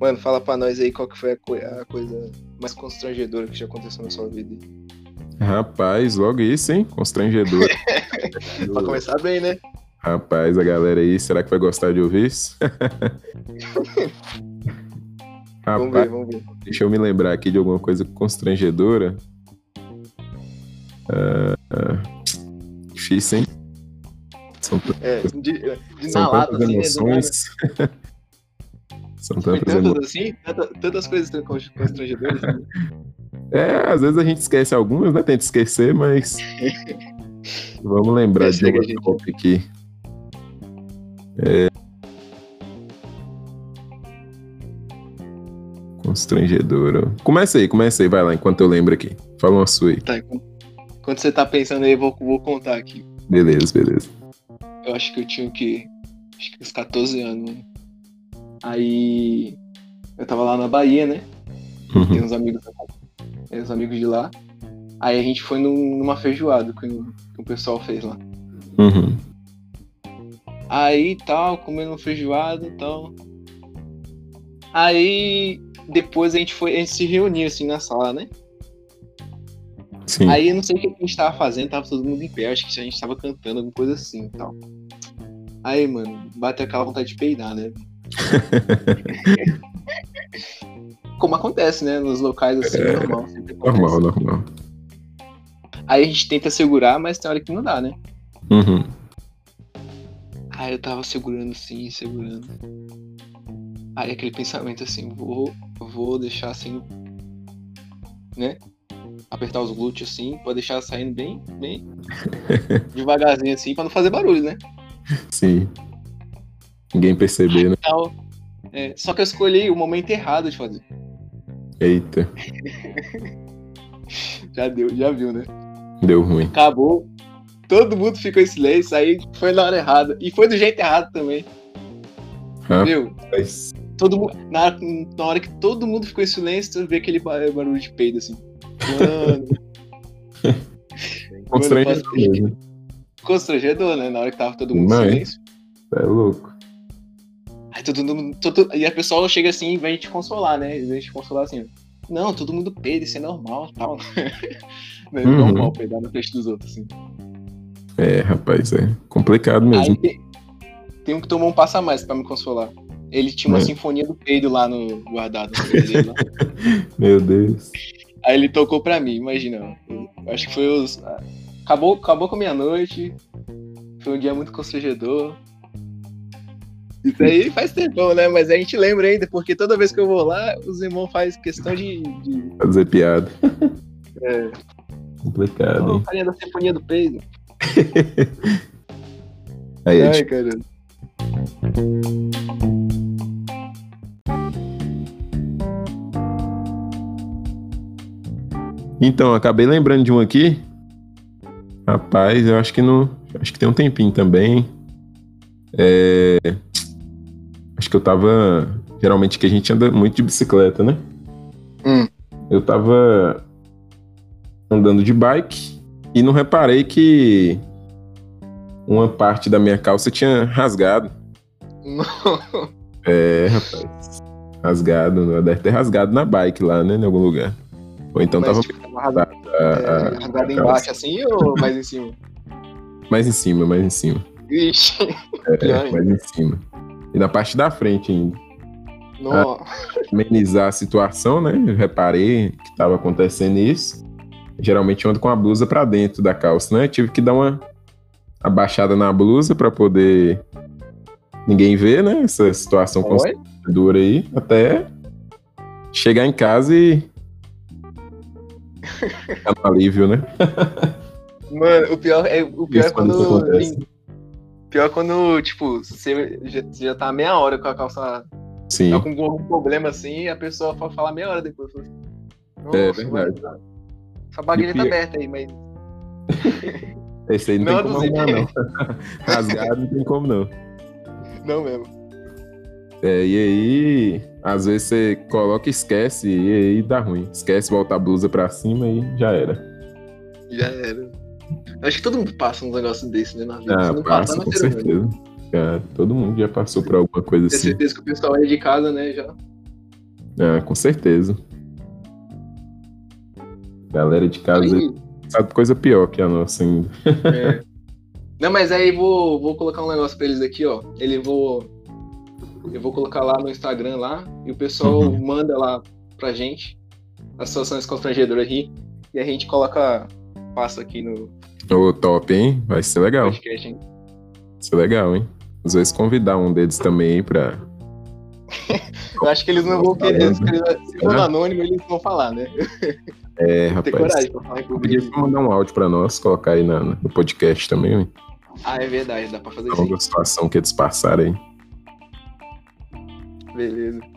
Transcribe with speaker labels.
Speaker 1: Mano, fala pra nós aí qual que foi a, co- a coisa mais constrangedora que já aconteceu na sua vida.
Speaker 2: Rapaz, logo isso, hein? Constrangedor.
Speaker 1: Pra começar bem, né?
Speaker 2: Rapaz, a galera aí, será que vai gostar de ouvir isso?
Speaker 1: Vamos ver,
Speaker 2: Rapaz,
Speaker 1: vamos ver.
Speaker 2: deixa eu me lembrar aqui de alguma coisa constrangedora. Ah, ah, difícil, hein? São,
Speaker 1: É, de, de
Speaker 2: são
Speaker 1: na lata,
Speaker 2: tantas
Speaker 1: assim, né?
Speaker 2: emoções. são tantas emoções.
Speaker 1: tantas assim? Tanta- tantas coisas constrangedoras. né?
Speaker 2: É, às vezes a gente esquece algumas, né? Tenta esquecer, mas. Vamos lembrar de uma
Speaker 1: gente.
Speaker 2: aqui. É... Constrangedora. Começa aí, começa aí, vai lá, enquanto eu lembro aqui. Fala uma sua aí.
Speaker 1: Tá, enquanto- Enquanto você tá pensando aí, eu vou, vou contar aqui.
Speaker 2: Beleza, beleza.
Speaker 1: Eu acho que eu tinha o quê? Acho que uns 14 anos. né? Aí eu tava lá na Bahia, né? Tem
Speaker 2: Uhum.
Speaker 1: uns amigos, tem uns amigos de lá. Aí a gente foi num- numa feijoada que, o- que o pessoal fez lá.
Speaker 2: Uhum.
Speaker 1: Aí tal, comendo feijoada e tal. Aí depois a gente foi, a gente se reuniu assim na sala, né?
Speaker 2: Sim.
Speaker 1: Aí eu não sei o que a gente tava fazendo, tava todo mundo em pé, acho que a gente tava cantando, alguma coisa assim e tal. Aí, mano, bateu aquela vontade de peidar, né? Como acontece, né? Nos locais assim,
Speaker 2: É,
Speaker 1: normal.
Speaker 2: normal, normal.
Speaker 1: Aí a gente tenta segurar, mas tem hora que não dá, né?
Speaker 2: Uhum.
Speaker 1: Aí eu tava segurando assim, segurando. Aí aquele pensamento assim, vou, vou deixar assim, né? Apertar os glúteos assim, pra deixar saindo bem, bem devagarzinho assim, pra não fazer barulho, né?
Speaker 2: Sim. Ninguém perceber, né?
Speaker 1: Tal. É, só que eu escolhi o momento errado de fazer.
Speaker 2: Eita,
Speaker 1: Já deu, já viu, né?
Speaker 2: deu ruim.
Speaker 1: Acabou. Todo mundo ficou em silêncio, aí foi na hora errada. E foi do jeito errado também, viu?
Speaker 2: Rapaz.
Speaker 1: Todo mundo, na, na hora que todo mundo ficou em silêncio, tu vê aquele ba- barulho de peido assim. Mano.
Speaker 2: Constrangedor mesmo.
Speaker 1: Constrangedor, né? Na hora que tava todo mundo
Speaker 2: Mas-
Speaker 1: silêncio.
Speaker 2: É louco.
Speaker 1: Aí todo mundo. todo- e a pessoa chega assim e vem te consolar, né? Em vez de te consolar assim. Não, todo mundo peida, isso é normal tal. É
Speaker 2: Uhum.
Speaker 1: normal peidar no peixe dos outros, assim.
Speaker 2: É, rapaz, é complicado mesmo.
Speaker 1: Aí tem, um que tomou um passo a mais pra me consolar. Ele tinha uma
Speaker 2: É.
Speaker 1: sinfonia do peido lá no guardado. no lá.
Speaker 2: Meu Deus.
Speaker 1: Aí ele tocou pra mim, imagina. Eu acho que foi os. Acabou, acabou com a minha noite. Foi um dia muito constrangedor. Isso aí faz tempão, né? Mas a gente lembra ainda, porque toda vez que eu vou lá, os irmãos fazem questão de. de
Speaker 2: Fazer piada.
Speaker 1: é,
Speaker 2: Complicado,
Speaker 1: "Ô,
Speaker 2: hein?
Speaker 1: carinha da sinfonia do peido.
Speaker 2: Aí,
Speaker 1: Ai,
Speaker 2: tipo,
Speaker 1: caramba.
Speaker 2: Então, acabei lembrando de um aqui. Rapaz, eu acho que não. Acho que tem um tempinho também. É, Acho que eu tava. Geralmente que a gente anda muito de bicicleta, né?
Speaker 1: Hum.
Speaker 2: Eu tava andando de bike e não reparei que uma parte da minha calça tinha rasgado. É, rapaz. Rasgado, deve ter rasgado na bike lá, né? Em algum lugar. Ou então
Speaker 1: Mas,
Speaker 2: tava
Speaker 1: tipo, tava é, rasgado embaixo assim ou mais em cima?
Speaker 2: mais em cima, mais em cima.
Speaker 1: Ixi,
Speaker 2: É, mais em cima. E na parte da frente ainda.
Speaker 1: não.
Speaker 2: Amenizar a situação, né? Eu reparei que estava acontecendo isso. Geralmente eu ando com a blusa para dentro da calça, né? Eu tive que dar uma abaixada na blusa para poder ninguém ver, né? Essa situação constrangedora aí, até chegar em casa e ficar no alívio, né?
Speaker 1: Mano, o pior é, o pior é
Speaker 2: quando.
Speaker 1: Pior é quando, tipo, você já, já tá meia hora com a calça.
Speaker 2: Sim,
Speaker 1: Tá com algum problema assim e a pessoa for falar meia hora depois. fala assim,
Speaker 2: É
Speaker 1: "Nossa,
Speaker 2: verdade.
Speaker 1: mano, Essa
Speaker 2: E
Speaker 1: tá aberta aí, mas.
Speaker 2: esse aí não,
Speaker 1: Não,
Speaker 2: tem como arrumar, não. Rasgado não tem como, não.
Speaker 1: Não mesmo.
Speaker 2: É, e aí, às vezes você coloca e esquece, e aí dá ruim. Esquece, volta a blusa pra cima e já era.
Speaker 1: Já era. Acho que todo mundo passa uns negócios desses, né, na vida.
Speaker 2: Ah, passa,
Speaker 1: passar, não
Speaker 2: com certeza. Cara, todo mundo já passou por alguma coisa
Speaker 1: Tenho
Speaker 2: assim.
Speaker 1: certeza que o pessoal aí de casa, né, já.
Speaker 2: Ah, com certeza. Galera de casa
Speaker 1: Aí,
Speaker 2: sabe coisa pior que a nossa ainda.
Speaker 1: é. Não, mas aí vou, vou colocar um negócio pra eles aqui, ó. Ele vou. Eu vou colocar lá no Instagram lá e o pessoal
Speaker 2: Uhum.
Speaker 1: manda lá pra gente as situações constrangedoras aqui. E a gente coloca. Passa aqui no
Speaker 2: Ô, top, hein? Vai ser legal.
Speaker 1: podcast, hein?
Speaker 2: Vai ser legal, hein? Às vezes convidar um deles também pra.
Speaker 1: Eu acho que eles não vão querer. Se for
Speaker 2: Ah.
Speaker 1: anônimo, eles vão falar, né?
Speaker 2: É,
Speaker 1: Tem
Speaker 2: rapaz.
Speaker 1: coragem pra falar em
Speaker 2: Podia
Speaker 1: público.
Speaker 2: mandar um áudio pra nós, colocar aí na- no podcast também, hein?
Speaker 1: Ah, é verdade, dá pra fazer isso.
Speaker 2: Falando da situação que eles passaram aí.
Speaker 1: Beleza.